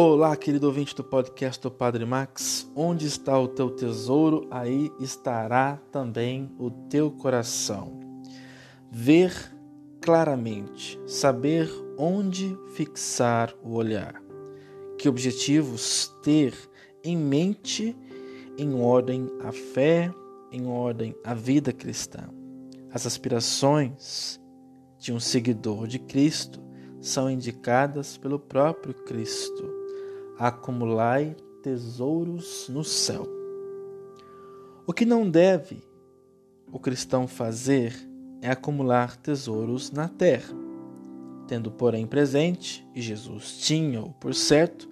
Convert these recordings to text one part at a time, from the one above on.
Olá, querido ouvinte do podcast do Padre Max. Onde está o teu tesouro, aí estará também o teu coração. Ver claramente, saber onde fixar o olhar. Que objetivos ter em mente em ordem à fé, em ordem à vida cristã. As aspirações de um seguidor de Cristo são indicadas pelo próprio Cristo. Acumulai tesouros no céu. O que não deve o cristão fazer é acumular tesouros na terra, tendo, porém, presente, e Jesus tinha-o por certo,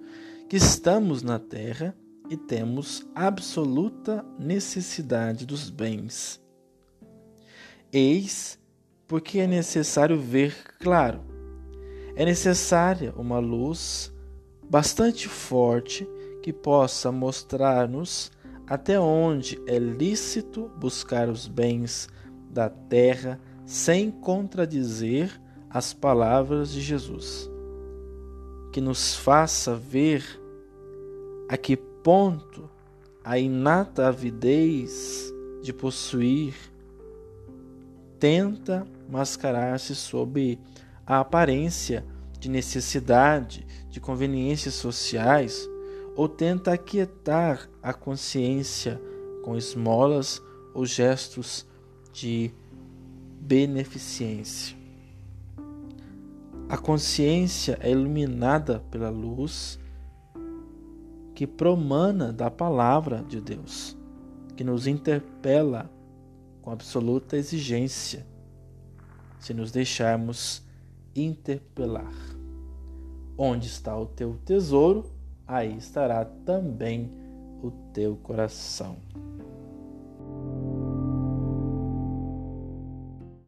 que estamos na terra e temos absoluta necessidade dos bens. Eis porque é necessário ver claro. É necessária uma luz bastante forte que possa mostrar-nos até onde é lícito buscar os bens da terra sem contradizer as palavras de Jesus. Que nos faça ver a que ponto a inata avidez de possuir tenta mascarar-se sob a aparência de necessidade, de conveniências sociais, ou tenta aquietar a consciência com esmolas ou gestos de beneficência. A consciência é iluminada pela luz que promana da palavra de Deus, que nos interpela com absoluta exigência, se nos deixarmos interpelar. Onde está o teu tesouro, aí estará também o teu coração.